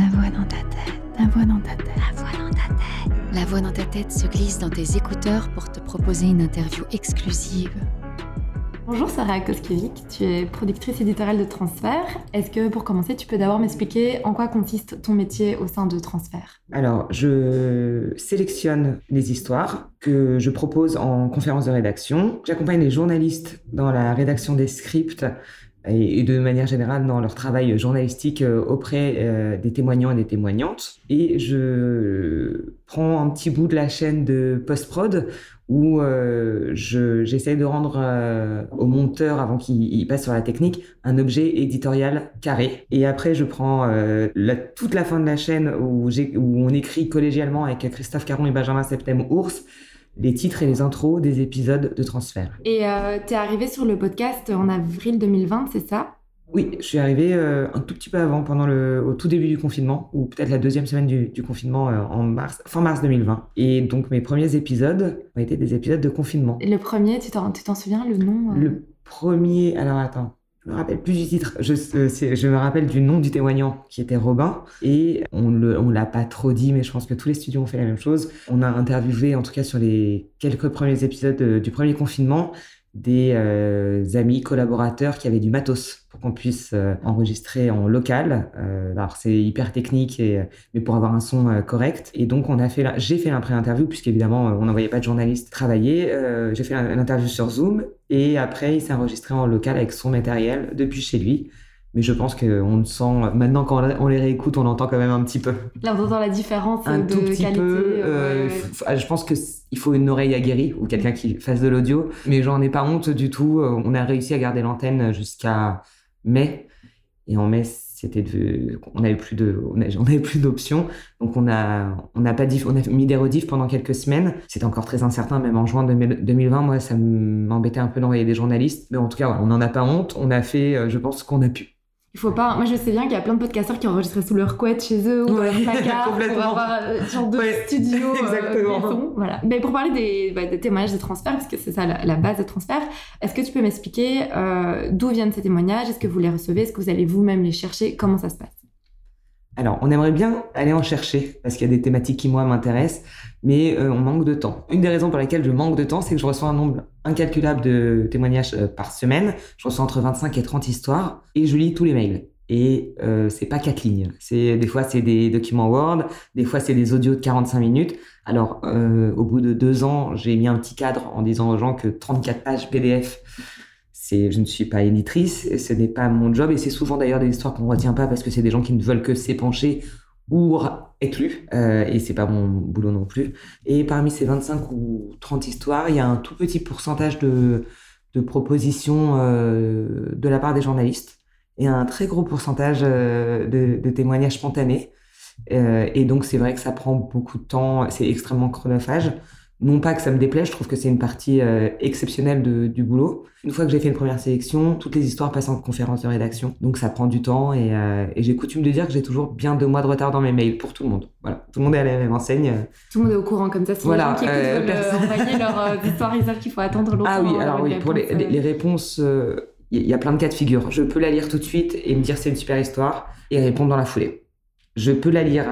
La voix dans ta tête, la voix dans ta tête, la voix dans ta tête. La voix dans ta tête se glisse dans tes écouteurs pour te proposer une interview exclusive. Bonjour Sarah Koskiewicz, tu es productrice éditoriale de Transfert. Est-ce que pour commencer, tu peux d'abord m'expliquer en quoi consiste ton métier au sein de Transfert Alors, je sélectionne les histoires que je propose en conférence de rédaction. J'accompagne les journalistes dans la rédaction des scripts et de manière générale dans leur travail journalistique euh, auprès euh, des témoignants et des témoignantes. Et je prends un petit bout de la chaîne de post-prod où euh, j'essaie de rendre au monteur, avant qu'il passe sur la technique, un objet éditorial carré. Et après, je prends la, toute la fin de la chaîne où, où on écrit collégialement avec Christophe Caron et Benjamin Septem-Ours les titres et les intros des épisodes de transfert. Et euh, tu es arrivé sur le podcast en avril 2020, c'est ça? Oui, je suis arrivé euh, un tout petit peu avant, pendant le, au tout début du confinement, ou peut-être la deuxième semaine du, confinement euh, en mars, fin mars 2020. Et donc mes premiers épisodes ont été des épisodes de confinement. Et le premier, tu t'en souviens le nom Le premier, alors attends, je me rappelle plus du titre. Je, euh, je, me rappelle du nom du témoignant qui était Robin. Et on ne l'a pas trop dit, mais je pense que tous les studios ont fait la même chose. On a interviewé, en tout cas sur les quelques premiers épisodes du premier confinement, des euh, amis collaborateurs qui avaient du matos pour qu'on puisse euh, enregistrer en local. Euh, alors c'est hyper technique, et, mais pour avoir un son correct. Et donc on a fait, j'ai fait un pré-interview puisqu'évidemment on n'envoyait pas de journaliste travailler. j'ai fait l'interview sur Zoom et après il s'est enregistré en local avec son matériel depuis chez lui. Mais je pense qu'on le sent, maintenant quand on les réécoute, on entend quand même un petit peu. Là, on entend la différence un de tout petit qualité. Peu, euh, je pense qu'il faut une oreille aguerrie ou quelqu'un qui fasse de l'audio. Mais j'en ai pas honte du tout. Euh, on a réussi à garder l'antenne jusqu'à mai. Et en mai, c'était on avait plus de, on avait plus d'options. Donc on a, on a pas dit, on a mis des rediffs pendant quelques semaines. C'était encore très incertain, même en juin 2020. Moi, ça m'embêtait un peu d'envoyer des journalistes. Mais en tout cas, on n'en a pas honte. On a fait, euh, je pense, qu'on a pu. Il faut pas. Moi, je sais bien qu'il y a plein de podcasteurs qui enregistraient sous leur couette chez eux ou dans leur placard pour avoir euh, genre de studio. Euh, Exactement. voilà. Mais pour parler des, bah, des, témoignages de transfert, parce que c'est ça la, base de transfert, est-ce que tu peux m'expliquer euh, d'où viennent ces témoignages? Est-ce que vous les recevez? Est-ce que vous allez vous-même les chercher? Comment ça se passe? Alors, on aimerait bien aller en chercher parce qu'il y a des thématiques qui, moi, m'intéressent, mais euh, on manque de temps. Une des raisons pour lesquelles je manque de temps, c'est que je reçois un nombre incalculable de témoignages euh, par semaine. Je reçois entre 25 et 30 histoires et je lis tous les mails. Et euh, c'est pas quatre lignes. C'est des fois c'est des documents Word, des fois c'est des audios de 45 minutes. Alors euh, au bout de deux ans, j'ai mis un petit cadre en disant aux gens que 34 pages PDF je ne suis pas éditrice, ce n'est pas mon job, et c'est souvent d'ailleurs des histoires qu'on ne retient pas parce que c'est des gens qui ne veulent que s'épancher ou être lus, euh, et c'est pas mon boulot non plus. Et parmi ces 25 ou 30 histoires, il y a un tout petit pourcentage de, de propositions euh, de la part des journalistes, et un très gros pourcentage euh, de, de, témoignages spontanés. Euh, et donc c'est vrai que ça prend beaucoup de temps, c'est extrêmement chronophage non pas que ça me déplaise, je trouve que c'est une partie euh, exceptionnelle de, du boulot. Une fois que j'ai fait une première sélection, toutes les histoires passent en conférence de rédaction, donc ça prend du temps et, euh, et j'ai coutume de dire que j'ai toujours bien deux mois de retard dans mes mails pour tout le monde. Voilà, tout le monde est à la même enseigne. Tout le monde est au courant comme ça. Si voilà, les gens qui euh, veulent envoyer leur histoire, ils savent qu'il faut attendre longtemps. Ah oui, alors oui, pour les, les, réponses, il y a plein de cas de figure. Je peux la lire tout de suite et me dire c'est une super histoire et répondre dans la foulée. Je peux la lire,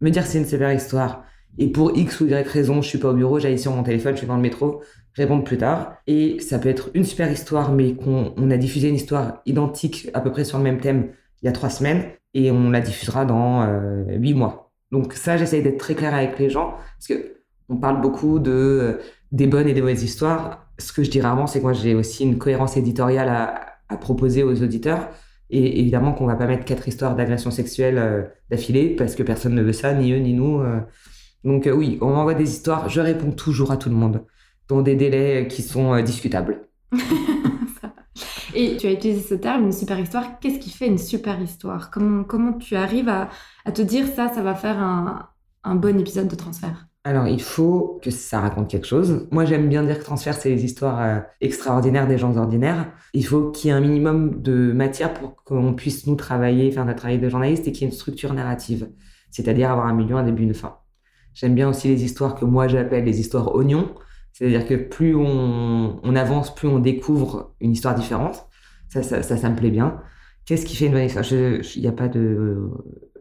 me dire c'est une super histoire et pour X ou Y raison, je suis pas au bureau, j'aille sur mon téléphone, je suis dans le métro, répondre plus tard. Et ça peut être une super histoire, mais qu'on on a diffusé une histoire identique, à peu près sur le même thème, il y a trois semaines, et on la diffusera dans euh, huit mois. Donc ça, j'essaye d'être très clair avec les gens, parce que on parle beaucoup de euh, des bonnes et des mauvaises histoires. Ce que je dis rarement, c'est que moi, j'ai aussi une cohérence éditoriale à, à proposer aux auditeurs. Et évidemment qu'on va pas mettre quatre histoires d'agression sexuelle euh, d'affilée, parce que personne ne veut ça, ni eux, ni nous. Donc euh, oui, on m'envoie des histoires, je réponds toujours à tout le monde, dans des délais qui sont euh, discutables. Et tu as utilisé ce terme, une super histoire. Qu'est-ce qui fait une super histoire? Comment, comment tu arrives à, te dire ça, ça va faire un, bon épisode de transfert? Alors, il faut que ça raconte quelque chose. Moi, j'aime bien dire que transfert, c'est les histoires euh, extraordinaires des gens ordinaires. Il faut qu'il y ait un minimum de matière pour qu'on puisse nous travailler, faire notre travail de journaliste et qu'il y ait une structure narrative. C'est-à-dire avoir un milieu, un début, une fin. J'aime bien aussi les histoires que moi j'appelle les histoires oignons. C'est-à-dire que plus on, avance, plus on découvre une histoire différente. Ça, ça, ça, me plaît bien. Qu'est-ce qui fait une bonne histoire? Il n'y a pas de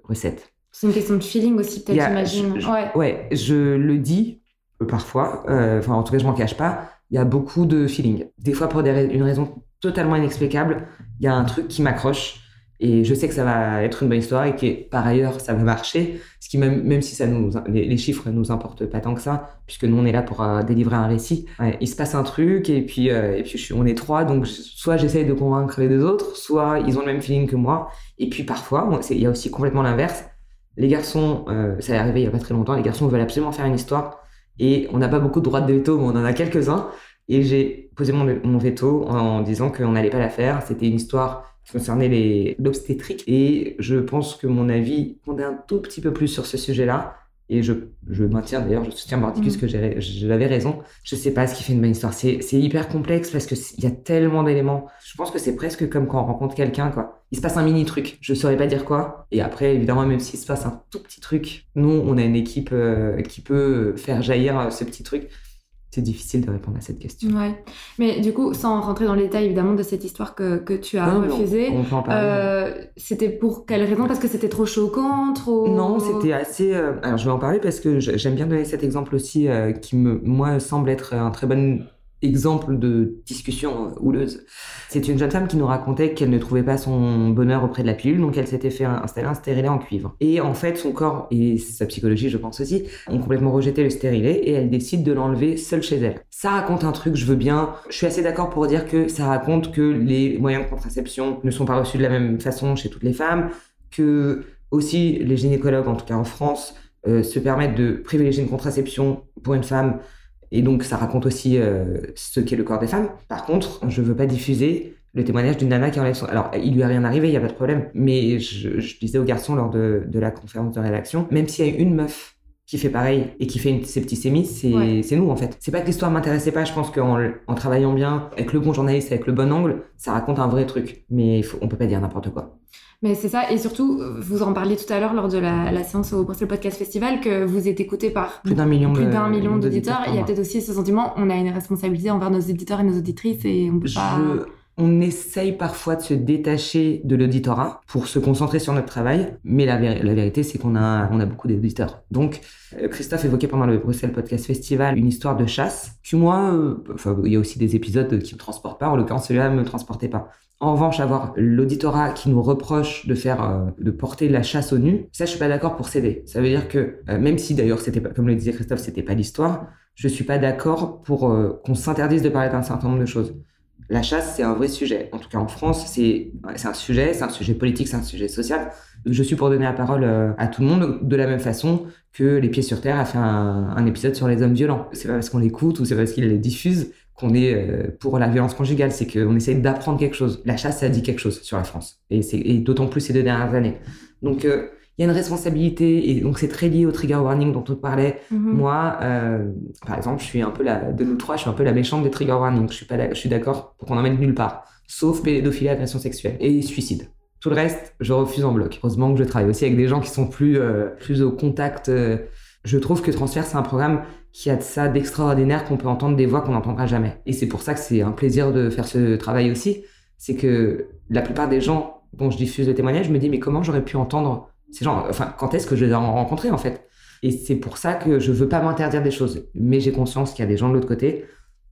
recette. C'est une question de feeling aussi, peut-être, j'imagine. Ouais. ouais, je le dis euh, parfois, euh, enfin en tout cas je m'en cache pas, il y a beaucoup de feeling. Des fois pour des, une raison totalement inexplicable, il y a un truc qui m'accroche et je sais que ça va être une bonne histoire et que par ailleurs ça va marcher, ce qui même, même si ça nous, les, chiffres ne nous importent pas tant que ça, puisque nous on est là pour euh, délivrer un récit. il se passe un truc et puis, et puis on est trois, donc soit j'essaye de convaincre les deux autres, soit ils ont le même feeling que moi. Et puis parfois, il y a aussi complètement l'inverse. Les garçons, ça est arrivé il y a pas très longtemps, les garçons veulent absolument faire une histoire et on n'a pas beaucoup de droits de veto, mais on en a quelques-uns. Et j'ai posé mon, veto en, disant qu'on n'allait pas la faire. C'était une histoire concernait l'obstétrique. Et je pense que mon avis comptait un tout petit peu plus sur ce sujet-là. Et je, je maintiens d'ailleurs, je soutiens Mordicus mm. que j'avais raison. Je sais pas ce qui fait une bonne histoire. C'est hyper complexe parce qu'il y a tellement d'éléments. Je pense que c'est presque comme quand on rencontre quelqu'un, quoi. Il se passe un mini truc. Je saurais pas dire quoi. Et après, évidemment, même s'il se passe un tout petit truc, nous, on a une équipe euh, qui peut faire jaillir euh, ce petit truc c'est difficile de répondre à cette question. Ouais. Mais du coup, sans rentrer dans les détails évidemment de cette histoire que, que tu as refusée, euh, c'était pour quelle raison? Parce que c'était trop choquant, trop. Non, c'était assez. Euh, alors je vais en parler parce que j'aime bien donner cet exemple aussi euh, qui me, moi, semble être un très bon exemple de discussion houleuse. C'est une jeune femme qui nous racontait qu'elle ne trouvait pas son bonheur auprès de la pilule, donc elle s'était fait installer un stérilet en cuivre. Et en fait, son corps et sa psychologie, je pense aussi, ont complètement rejeté le stérilet et elle décide de l'enlever seule chez elle. Ça raconte un truc, je veux bien. Je suis assez d'accord pour dire que ça raconte que les moyens de contraception ne sont pas reçus de la même façon chez toutes les femmes, que aussi les gynécologues, en tout cas en France, euh, se permettent de privilégier une contraception pour une femme et donc, ça raconte aussi euh, ce qu'est le corps des femmes. Par contre, je veux pas diffuser le témoignage d'une nana qui enlève son... Alors, il lui a rien arrivé, il y a pas de problème. Mais je, je disais aux garçons lors de, de la conférence de rédaction, même s'il y a une meuf qui fait pareil et qui fait une, sémis, c'est nous en fait. C'est pas que l'histoire m'intéressait pas, je pense qu'en en travaillant bien, avec le bon journaliste, avec le bon angle, ça raconte un vrai truc. Mais faut, on peut pas dire n'importe quoi. Mais c'est ça, et surtout, vous en parliez tout à l'heure lors de la, la séance au Bruxelles Podcast Festival, que vous êtes écouté par plus d'un million, plus d'un million d'auditeurs. Il y a peut-être aussi ce sentiment, on a une responsabilité envers nos éditeurs et nos auditrices, et on peut pas on essaye parfois de se détacher de l'auditorat pour se concentrer sur notre travail, mais la, vérité, c'est qu'on a, beaucoup d'auditeurs. Donc, euh, Christophe évoquait pendant le Bruxelles Podcast Festival une histoire de chasse, que moi, euh, il y a aussi des épisodes qui me transportent pas, en l'occurrence celui-là ne me transportait pas. En revanche, avoir l'auditorat qui nous reproche de faire, euh, de porter la chasse au nu, ça, je suis pas d'accord pour céder. Ça veut dire que, même si d'ailleurs, c'était pas, comme le disait Christophe, c'était pas l'histoire, je suis pas d'accord pour qu'on s'interdise de parler d'un certain nombre de choses la chasse, c'est un vrai sujet. En tout cas, en France, c'est un sujet, c'est un sujet politique, c'est un sujet social. Je suis pour donner la parole euh, à tout le monde de la même façon que Les Pieds sur Terre a fait un, épisode sur les hommes violents. C'est pas parce qu'on l'écoute ou c'est parce qu'il les diffuse qu'on est euh, pour la violence conjugale. C'est qu'on essaie d'apprendre quelque chose. La chasse, ça dit quelque chose sur la France. Et, et d'autant plus ces deux dernières années. Donc, euh, il y a une responsabilité et donc c'est très lié au trigger warning dont on parlait. Mhm. Moi, euh, par exemple, je suis un peu la de nous trois, je suis un peu la méchante des trigger warnings. Je suis pas, je suis d'accord pour qu'on emmène nulle part, sauf pédophilie, agression sexuelle et suicide. Tout le reste, je refuse en bloc. Heureusement que je travaille aussi avec des gens qui sont plus euh, plus au contact. Euh. Je trouve que Transfert, c'est un programme qui a de ça d'extraordinaire qu'on peut entendre des voix qu'on n'entendra jamais. Et c'est pour ça que c'est un plaisir de faire ce travail aussi. C'est que la plupart des gens dont je diffuse le témoignage, me dis mais comment j'aurais pu entendre c'est genre, enfin, quand est-ce que je les ai rencontrés en fait? Et c'est pour ça que je veux pas m'interdire des choses, mais j'ai conscience qu'il y a des gens de l'autre côté.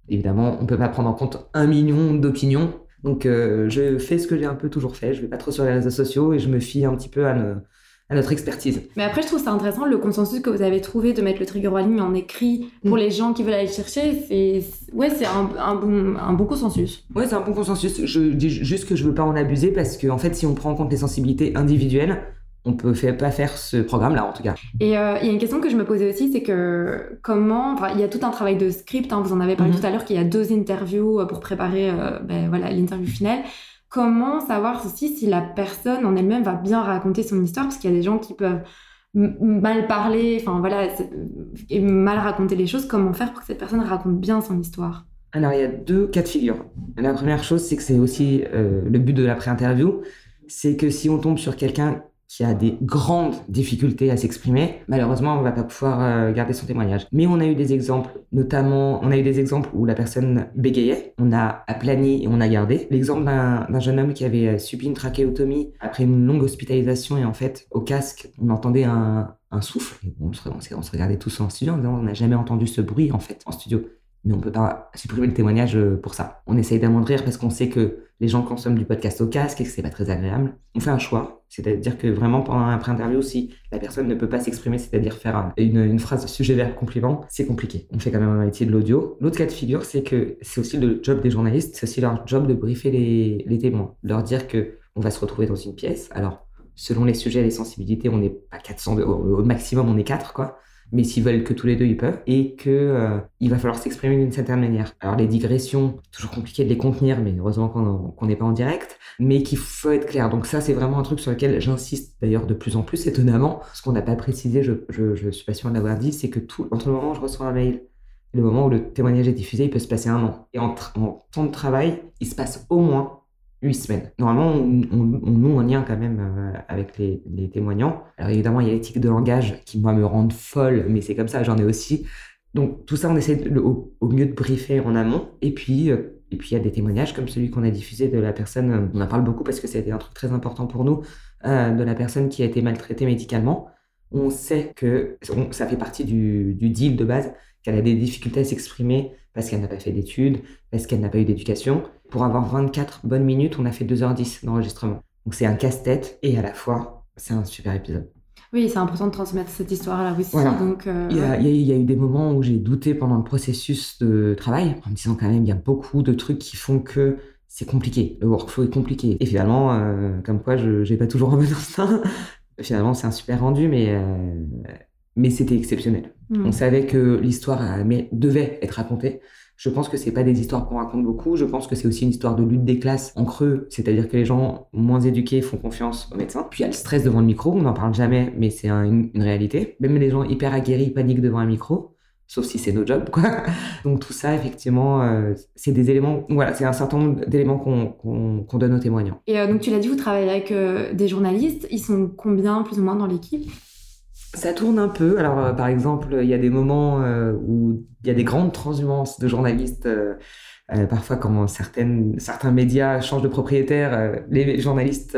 Évidemment, on peut pas prendre en compte un million d'opinions, donc euh, je fais ce que j'ai un peu toujours fait. Je vais pas trop sur les réseaux sociaux et je me fie un petit peu à, à notre expertise. Mais après, je trouve ça intéressant le consensus que vous avez trouvé de mettre le trigger warning en écrit pour mm. les gens qui veulent aller le chercher. C'est ouais, c'est un, un, bon, un bon consensus. Ouais, c'est un bon consensus. Je dis juste que je veux pas en abuser parce que en fait, si on prend en compte les sensibilités individuelles, on peut pas faire ce programme-là, en tout cas. Et euh, il y a une question que je me posais aussi, c'est que comment, il y a tout un travail de script. Hein, vous en avez parlé mhm. tout à l'heure qu'il y a deux interviews euh, pour préparer, euh, ben, voilà, l'interview finale. Comment savoir aussi si la personne en elle-même va bien raconter son histoire, parce qu'il y a des gens qui peuvent mal parler, enfin voilà, et mal raconter les choses. Comment faire pour que cette personne raconte bien son histoire? Alors il y a deux cas de figure. La première chose, c'est que c'est aussi le but de la pré-interview, c'est que si on tombe sur quelqu'un qui a des grandes difficultés à s'exprimer, malheureusement, on ne va pas pouvoir euh, garder son témoignage. Mais on a eu des exemples, notamment, on a eu des exemples où la personne bégayait, on a aplani et on a gardé. L'exemple d'un jeune homme qui avait euh, subi une trachéotomie après une longue hospitalisation et en fait, au casque, on entendait un, souffle. on, se, regardait tous en studio en disant on n'a jamais entendu ce bruit en fait en studio mais on peut pas supprimer le témoignage euh, pour ça. On essaye d'amoindrir parce qu'on sait que les gens consomment du podcast au casque et que c'est pas très agréable. On fait un choix, c'est-à-dire que vraiment pendant un pré-interview, si la personne ne peut pas s'exprimer, c'est-à-dire faire une, phrase sujet-verbe complément, c'est compliqué. On fait quand même un métier de l'audio. L'autre cas de figure, c'est que c'est aussi le job des journalistes, c'est aussi leur job de briefer les, les témoins, leur dire que on va se retrouver dans une pièce. Alors, selon les sujets et les sensibilités, on n'est pas 400, au, au maximum on est 4 quoi mais s'ils veulent que tous les deux, ils peuvent, et que euh, il va falloir s'exprimer d'une certaine manière. Alors les digressions, toujours compliqué de les contenir, mais heureusement qu'on n'est pas en direct, mais qu'il faut être clair. Donc ça, c'est vraiment un truc sur lequel j'insiste d'ailleurs de plus en plus, étonnamment. Ce qu'on n'a pas précisé, je, je, suis pas sûr de l'avoir dit, c'est que tout, entre le moment où je reçois un mail et le moment où le témoignage est diffusé, il peut se passer un an. Et en temps de travail, il se passe au moins huit semaines. Normalement, on, on, un lien quand même euh, avec les, témoignants. Alors évidemment, il y a l'éthique de langage qui, moi, me rend folle, mais c'est comme ça, j'en ai aussi. Donc tout ça, on essaie au, mieux de briefer en amont. Et puis, euh, et puis il y a des témoignages comme celui qu'on a diffusé de la personne, euh, on en parle beaucoup parce que été un truc très important pour nous, de la personne qui a été maltraitée médicalement. On sait que ça fait partie du deal de base, qu'elle a des difficultés à s'exprimer parce qu'elle n'a pas fait d'études, parce qu'elle n'a pas eu d'éducation. Pour avoir 24 bonnes minutes, on a fait 2h10 d'enregistrement. Donc c'est un casse-tête et à la fois, c'est un super épisode. Oui, c'est important de transmettre cette histoire-là aussi. Donc, euh, il, y a, eu des moments où j'ai douté pendant le processus de travail, en me disant quand même, il y a beaucoup de trucs qui font que c'est compliqué. Le workflow est compliqué. Et finalement, euh, comme quoi, je n'ai pas toujours un bon instinct. finalement, c'est un super rendu, mais, euh, mais c'était exceptionnel. Mm. On savait que l'histoire devait être racontée. Je pense que c'est pas des histoires qu'on raconte beaucoup. Je pense que c'est aussi une histoire de lutte des classes en creux, c'est-à-dire que les gens moins éduqués font confiance aux médecins. Puis il y a le stress devant le micro, on n'en parle jamais, mais c'est une, réalité. Même les gens hyper aguerris paniquent devant un micro, sauf si c'est nos jobs, quoi. Donc tout ça, effectivement, euh, c'est des éléments. Voilà, c'est un certain nombre d'éléments qu'on donne aux témoignants. Et euh, donc tu l'as dit, vous travaillez avec euh, des journalistes. Ils sont combien plus ou moins dans l'équipe? Ça tourne un peu. Alors, euh, par exemple, il y a des moments euh, où il y a des grandes transhumances de journalistes. Euh, parfois, quand certaines, certains médias changent de propriétaire, les journalistes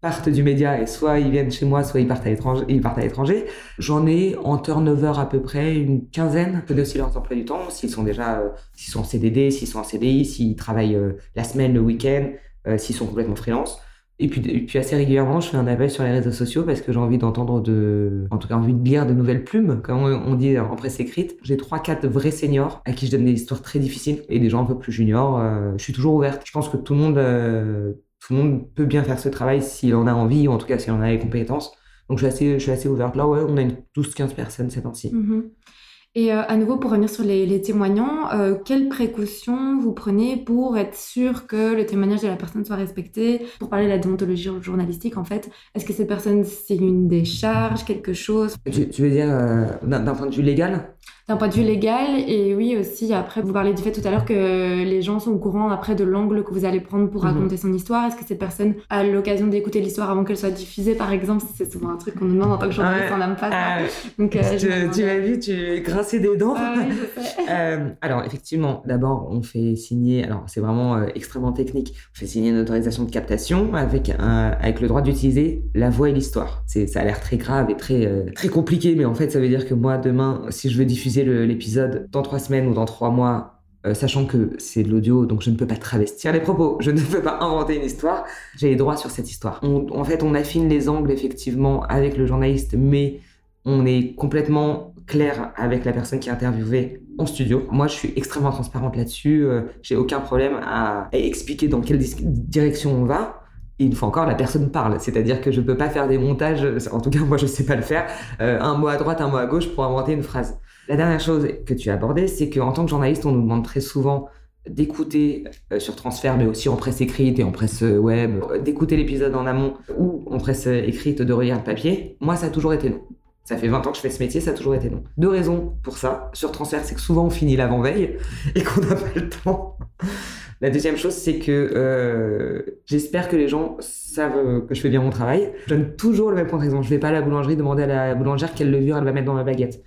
partent du média et soit ils viennent chez moi, soit ils partent à l'étranger. Ils partent à l'étranger. J'en ai en turnover à peu près une quinzaine. Je aussi leur emploi du temps, s'ils sont déjà, s'ils sont en CDD, s'ils sont en CDI, s'ils travaillent la semaine, le week-end, s'ils sont complètement freelance. Et puis, assez régulièrement, je fais un appel sur les réseaux sociaux parce que j'ai envie d'entendre de, en tout cas envie de lire de nouvelles plumes, comme on dit en presse écrite. J'ai trois, quatre vrais seniors à qui je donne des histoires très difficiles et des gens un peu plus juniors. Euh, je suis toujours ouverte. Je pense que tout le monde, euh, tout le monde peut bien faire ce travail s'il en a envie ou en tout cas s'il en a les compétences. Donc je suis assez, je suis assez ouverte. Là, ouais, on a une 12-15 personnes ces temps-ci. Et euh, à nouveau, pour revenir sur les, témoignants, euh, quelles précautions vous prenez pour être sûr que le témoignage de la personne soit respecté? Pour parler de la déontologie journalistique, en fait, est-ce que cette personne signe une décharge, quelque chose? Tu, veux dire euh, d'un point de vue légal? D'un point de vue légal. Et oui, aussi, après, vous parlez du fait tout à l'heure que les gens sont au courant après de l'angle que vous allez prendre pour mhm. raconter son histoire. Est-ce que cette personne a l'occasion d'écouter l'histoire avant qu'elle soit diffusée, par exemple C'est souvent un truc qu'on nous demande en tant que journaliste, on n'aime pas ça. Ah Donc, euh, tu, m'as vu, tu grinçais des dents. Ah euh, alors, effectivement, d'abord, on fait signer, alors c'est vraiment euh, extrêmement technique, on fait signer une autorisation de captation avec, un, avec le droit d'utiliser la voix et l'histoire. Ça a l'air très grave et très, très compliqué, mais en fait, ça veut dire que moi, demain, si je veux diffuser l'épisode dans trois semaines ou dans trois mois, euh, sachant que c'est de l'audio, donc je ne peux pas travestir les propos, je ne peux pas inventer une histoire, j'ai les droits sur cette histoire. en fait, on affine les angles effectivement avec le journaliste, mais on est complètement clair avec la personne qui est interviewée en studio. Moi, je suis extrêmement transparente là-dessus, euh, j'ai aucun problème à, expliquer dans quelle direction on va. Une fois encore, la personne parle. C'est-à-dire que je ne peux pas faire des montages, en tout cas moi je ne sais pas le faire, euh, un mot à droite, un mot à gauche pour inventer une phrase. La dernière chose que tu as abordée, c'est qu'en tant que journaliste, on nous demande très souvent d'écouter euh, sur transfert, mais aussi en presse écrite et en presse euh, web, euh, d'écouter l'épisode en amont ou en presse écrite de relire le papier. Moi, ça a toujours été non. Ça fait 20 ans que je fais ce métier, ça a toujours été non. Deux raisons pour ça. Sur transfert, c'est que souvent on finit l'avant-veille et qu'on n'a pas le temps La deuxième chose, c'est que j'espère que les gens savent que je fais bien mon travail. Je donne toujours le même contre-exemple. Je vais pas à la boulangerie demander à la boulangère quelle levure elle va mettre dans ma baguette.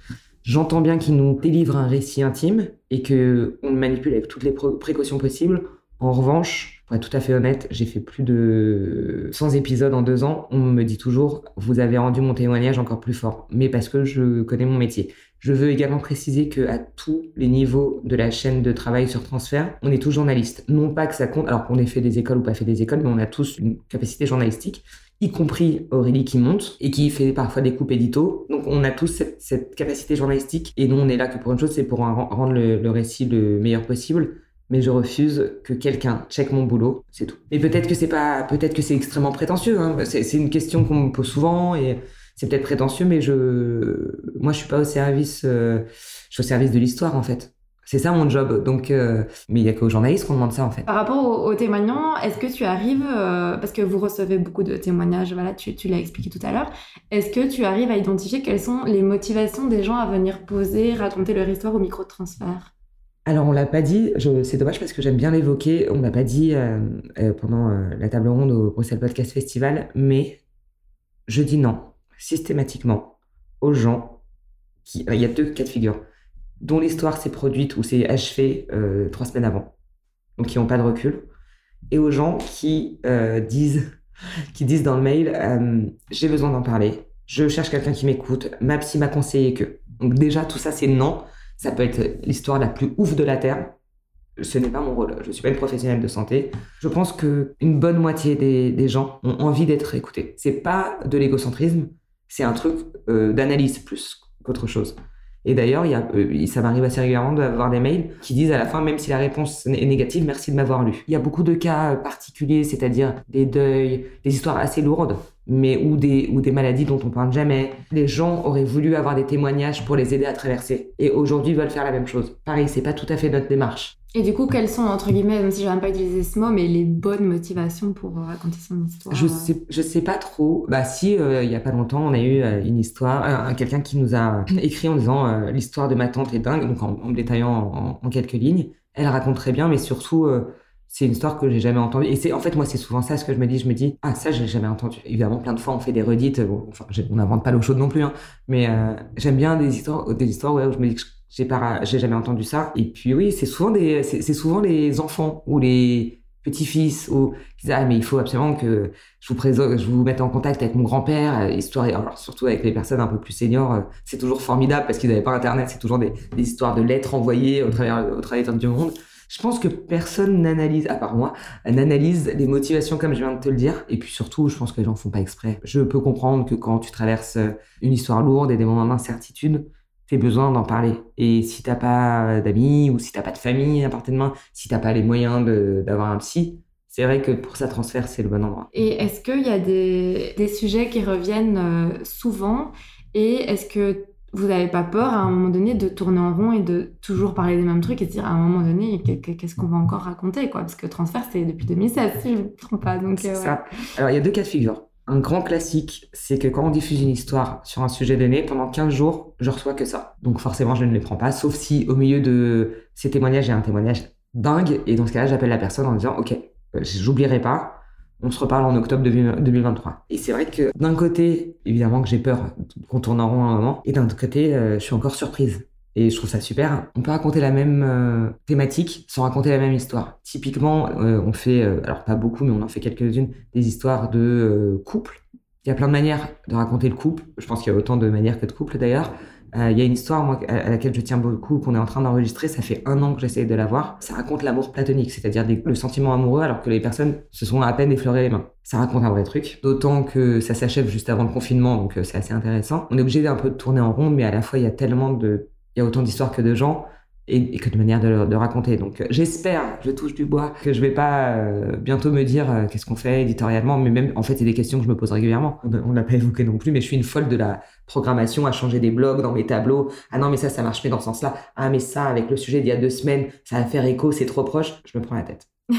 J'entends bien qu'ils nous délivrent un récit intime et que on le manipule avec toutes les précautions possibles. En revanche, pour être tout à fait honnête, j'ai fait plus de 100 épisodes en deux ans. On me dit toujours, vous avez rendu mon témoignage encore plus fort. Mais parce que je connais mon métier. Je veux également préciser que à tous les niveaux de la chaîne de travail sur transfert, on est tous journalistes. Non pas que ça compte, alors qu'on ait fait des écoles ou pas fait des écoles, mais on a tous une capacité journalistique y compris Aurélie qui monte et qui fait parfois des coupes édito. Donc on a tous cette, capacité journalistique et nous on est là que pour une chose, c'est pour rendre le récit le meilleur possible mais je refuse que quelqu'un check mon boulot, c'est tout. Et peut-être que c'est pas, peut-être que c'est extrêmement prétentieux. Hein. C'est une question qu'on me pose souvent et c'est peut-être prétentieux, mais je, moi, je suis pas au service, euh, je suis au service de l'histoire en fait. C'est ça mon job. Donc, euh, mais il y a qu'aux journalistes qu'on demande ça en fait. Par rapport aux, témoignants, est-ce que tu arrives, euh, parce que vous recevez beaucoup de témoignages, voilà, tu, tu l'as expliqué tout à l'heure, est-ce que tu arrives à identifier quelles sont les motivations des gens à venir poser, raconter leur histoire au micro de transfert alors, on l'a pas dit, c'est dommage parce que j'aime bien l'évoquer, on l'a pas dit euh, pendant la table ronde au Bruxelles Podcast Festival, mais je dis non, systématiquement, aux gens qui. Il y a deux cas de figure, dont l'histoire s'est produite ou s'est achevée trois semaines avant, donc qui n'ont pas de recul, et aux gens qui disent, qui disent dans le mail j'ai besoin d'en parler, je cherche quelqu'un qui m'écoute, ma psy m'a conseillé que. Donc, déjà, tout ça, c'est non. Ça peut être l'histoire la plus ouf de la Terre. Ce n'est pas mon rôle. Je ne suis pas une professionnelle de santé. Je pense que une bonne moitié des, gens ont envie d'être écoutés. C'est pas de l'égocentrisme, c'est un truc euh, d'analyse plus qu'autre chose. Et d'ailleurs, il euh, ça m'arrive assez régulièrement d'avoir des mails qui disent à la fin, même si la réponse est négative, merci de m'avoir lu. Il y a beaucoup de cas particuliers, c'est-à-dire des deuils, des histoires assez lourdes, mais ou des, ou des maladies dont on parle jamais. Les gens auraient voulu avoir des témoignages pour les aider à traverser. Et aujourd'hui, veulent faire la même chose. Pareil, c'est pas tout à fait notre démarche. Et du coup, quelles sont, entre guillemets, même si j'aime pas utiliser ce mot, mais les bonnes motivations pour raconter son histoire Je sais, je sais pas trop. Bah si, euh, il y a pas longtemps, on a eu euh, une histoire, quelqu'un qui nous a écrit en disant euh, l'histoire de ma tante est dingue, donc en, détaillant en, quelques lignes. Elle raconte très bien, mais surtout, c'est une histoire que j'ai jamais entendue. Et c'est en fait moi, c'est souvent ça ce que je me dis. Je me dis ah ça j'ai jamais entendu. Évidemment, plein de fois on fait des redites. enfin, on n'invente pas l'eau chaude non plus, hein, mais j'aime bien des histoires, des histoires où je me dis que j'ai pas, jamais entendu ça. Et puis oui, c'est souvent des, c'est souvent les enfants ou les petits-fils qui disent ah mais il faut absolument que je vous présente, je vous mette en contact avec mon grand-père. Euh, histoire, alors surtout avec les personnes un peu plus seniors, euh, c'est toujours formidable parce qu'ils n'avaient pas internet. C'est toujours des, des, histoires de lettres envoyées au travers, au travers du monde. Je pense que personne n'analyse, à part moi, n'analyse les motivations comme je viens de te le dire. Et puis surtout, je pense que les gens font pas exprès. Je peux comprendre que quand tu traverses une histoire lourde et des moments d'incertitude, tu besoin d'en parler. Et si t'as pas d'amis ou si t'as pas de famille à portée de main, si t'as pas les moyens d'avoir un psy, c'est vrai que pour ça transfert, c'est le bon endroit. Et est-ce qu'il y a des, des, sujets qui reviennent euh, souvent? Et est-ce que vous n'avez pas peur à un moment donné de tourner en rond et de toujours parler des mêmes trucs et de dire à un moment donné qu'est-ce qu'on va encore raconter quoi? Parce que transfert, c'est depuis 2016, si je ne me trompe pas. Donc, euh, ça. Alors, il y a deux cas de figure un grand classique, c'est que quand on diffuse une histoire sur un sujet donné, pendant 15 jours, je reçois que ça. Donc forcément, je ne les prends pas, sauf si au milieu de ces témoignages, il y a un témoignage dingue, et dans ce cas-là, j'appelle la personne en disant, OK, euh, j'oublierai pas, on se reparle en octobre 2023. Et c'est vrai que d'un côté, évidemment que j'ai peur qu'on tourne en rond à un moment, et d'un autre côté, euh, je suis encore surprise. Et je trouve ça super. On peut raconter la même euh, thématique sans raconter la même histoire. Typiquement, euh, on fait, euh, alors pas beaucoup, mais on en fait quelques-unes, des histoires de couple. Il y a plein de manières de raconter le couple. Je pense qu'il y a autant de manières que de couple d'ailleurs. Il y a une histoire à laquelle je tiens beaucoup, qu'on est en train d'enregistrer. Ça fait un an que j'essaie de la voir. Ça raconte l'amour platonique, c'est-à-dire le sentiment amoureux alors que les personnes se sont à peine effleurées les mains. Ça raconte un vrai truc. D'autant que ça s'achève juste avant le confinement, donc c'est assez intéressant. On est obligé d'un peu de tourner en rond, mais à la fois il y a tellement de il y a autant d'histoires que de gens et, que de manières de, raconter. Donc euh, j'espère, je touche du bois, que je vais pas euh, bientôt me dire euh, qu'est-ce qu'on fait éditorialement, mais même en fait c'est des questions que je me pose régulièrement. On n'a pas évoqué non plus, mais je suis une folle de la programmation à changer des blogs dans mes tableaux. Ah non mais ça ça marche mais dans ce sens-là. Ah mais ça avec le sujet d'il y a deux semaines, ça va faire écho, c'est trop proche. Je me prends la tête.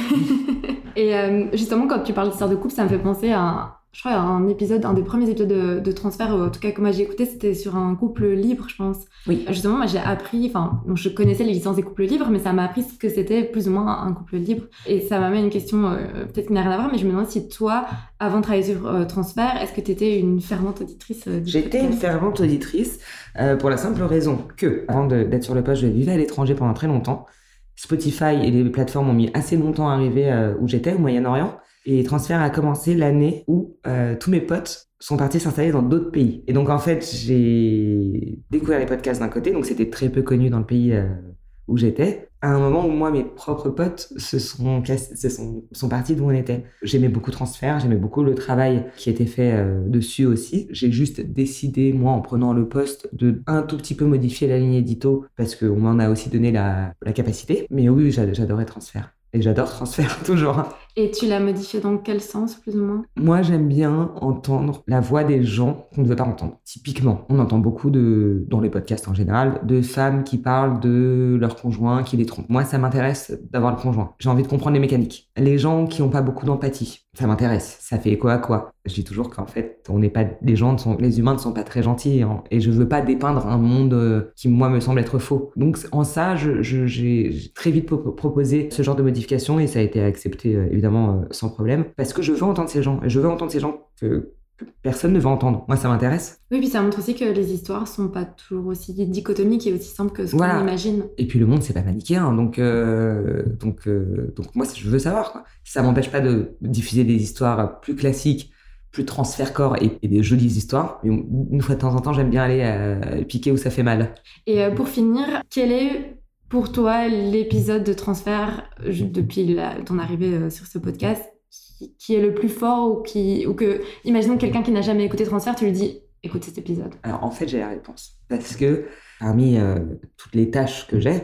et justement quand tu parles d'histoire de couple, ça me fait penser à je crois, un épisode, un des premiers épisodes de, de transfert, en tout cas que moi j'ai écouté, c'était sur un couple libre, je pense. Oui. Justement, moi j'ai appris, enfin, je connaissais les licences des couples libres, mais ça m'a appris ce que c'était plus ou moins un couple libre. Et ça m'amène une question, euh, peut-être qui n'a rien à voir, mais je me demande si toi, avant de travailler sur euh, transfert, est-ce que tu étais une fervente auditrice euh, J'étais une fervente auditrice euh, pour la simple raison que, avant d'être sur le poste, je vivais à l'étranger pendant très longtemps. Spotify et les plateformes ont mis assez longtemps à arriver euh, où j'étais, au Moyen-Orient. Et Transfert a commencé l'année où euh, tous mes potes sont partis s'installer dans d'autres pays. Et donc, en fait, j'ai découvert les podcasts d'un côté, donc c'était très peu connu dans le pays euh, où j'étais. À un moment où moi, mes propres potes se sont, partis d'où on était. J'aimais beaucoup Transfert, j'aimais beaucoup le travail qui était fait euh, dessus aussi. J'ai juste décidé, moi, en prenant le poste, de un tout petit peu modifier la ligne édito parce qu'on m'en a aussi donné la, la capacité. Mais oui, j'a- j'adorais Transfert. Et j'adore Transfert, toujours. Et tu l'as modifié dans quel sens, plus ou moins? Moi, j'aime bien entendre la voix des gens qu'on ne veut pas entendre. Typiquement, on entend beaucoup de, dans les podcasts en général, de femmes qui parlent de leur conjoint qui les trompe. Moi, ça m'intéresse d'avoir le conjoint. J'ai envie de comprendre les mécaniques. Les gens qui n'ont pas beaucoup d'empathie, ça m'intéresse. Ça fait écho à quoi? Je dis toujours qu'en fait, on n'est pas, les gens, ne sont, les humains ne sont pas très gentils hein, et je veux pas dépeindre un monde euh, qui moi me semble être faux. Donc en ça, j'ai très vite pro- proposé ce genre de modification et ça a été accepté euh, évidemment euh, sans problème parce que je veux entendre ces gens. Je veux entendre ces gens que personne ne veut entendre. Moi, ça m'intéresse. Oui, puis ça montre aussi que les histoires sont pas toujours aussi dichotomiques et aussi simples que ce Voilà. qu'on imagine. Et puis le monde, c'est pas manichéen, donc euh, donc euh, donc moi, je veux savoir. Quoi. Ça m'empêche pas de diffuser des histoires plus classiques, plus transfert corps et, et des jolies histoires. Mais une fois de temps en temps, j'aime bien aller euh, piquer où ça fait mal. Et pour finir, quel est pour toi l'épisode de transfert depuis la- ton arrivée sur ce podcast qui, qui est le plus fort ou qui ou que imaginons quelqu'un qui n'a jamais écouté transfert, tu lui dis écoute cet épisode. Alors en fait, j'ai la réponse parce que parmi euh, toutes les tâches que j'ai,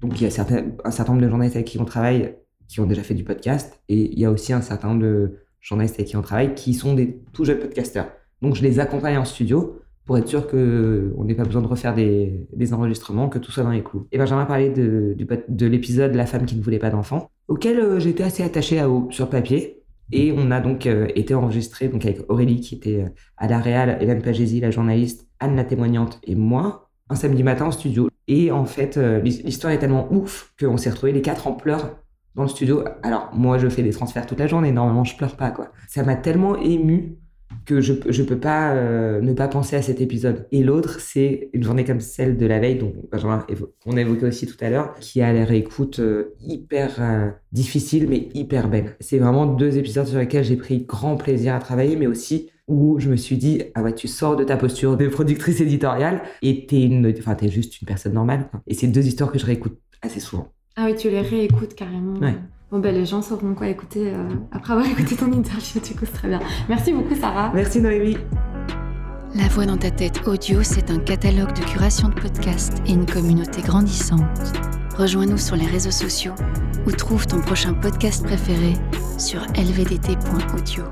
donc il y a certains, un certain nombre de journalistes avec qui on travaille qui ont déjà fait du podcast et il y a aussi un certain nombre de journalistes avec qui on travaille qui sont des tout jeunes podcasteurs. Donc je les accompagne en studio pour être sûr que on n'ait pas besoin de refaire des, des enregistrements, que tout soit dans les clous. Et ben j'aimerais parler de, l'épisode La femme qui ne voulait pas d'enfant, auquel euh, j'étais assez attaché à, sur papier. Et on a donc euh, été enregistré donc avec Aurélie qui était euh, à la Réal, Hélène Pagési, la journaliste, Anne la témoignante et moi, un samedi matin en studio. Et en fait, euh, l'his- l'histoire est tellement ouf qu'on s'est retrouvés les quatre en pleurs dans le studio. Alors, moi, je fais des transferts toute la journée, normalement, je pleure pas, quoi. Ça m'a tellement ému que je, je peux pas euh, ne pas penser à cet épisode. Et l'autre, c'est une journée comme celle de la veille, dont Benjamin évo- qu'on a évoqué aussi tout à l'heure, qui a l'air écoute euh, hyper euh, difficile, mais hyper belle. C'est vraiment deux épisodes sur lesquels j'ai pris grand plaisir à travailler, mais aussi où je me suis dit, ah ouais, tu sors de ta posture de productrice éditoriale et t'es une, enfin, t'es juste une personne normale. quoi. Et c'est deux histoires que je réécoute assez souvent. Ah oui, tu les réécoutes carrément. Ouais. Bon ben les gens sauront quoi écouter euh, après avoir écouté ton interview, du coup c'est très bien. Merci beaucoup Sarah. Merci Noémie. La voix dans ta tête audio, c'est un catalogue de curation de podcasts et une communauté grandissante. Rejoins-nous sur les réseaux sociaux ou trouve ton prochain podcast préféré sur lvdt.audio.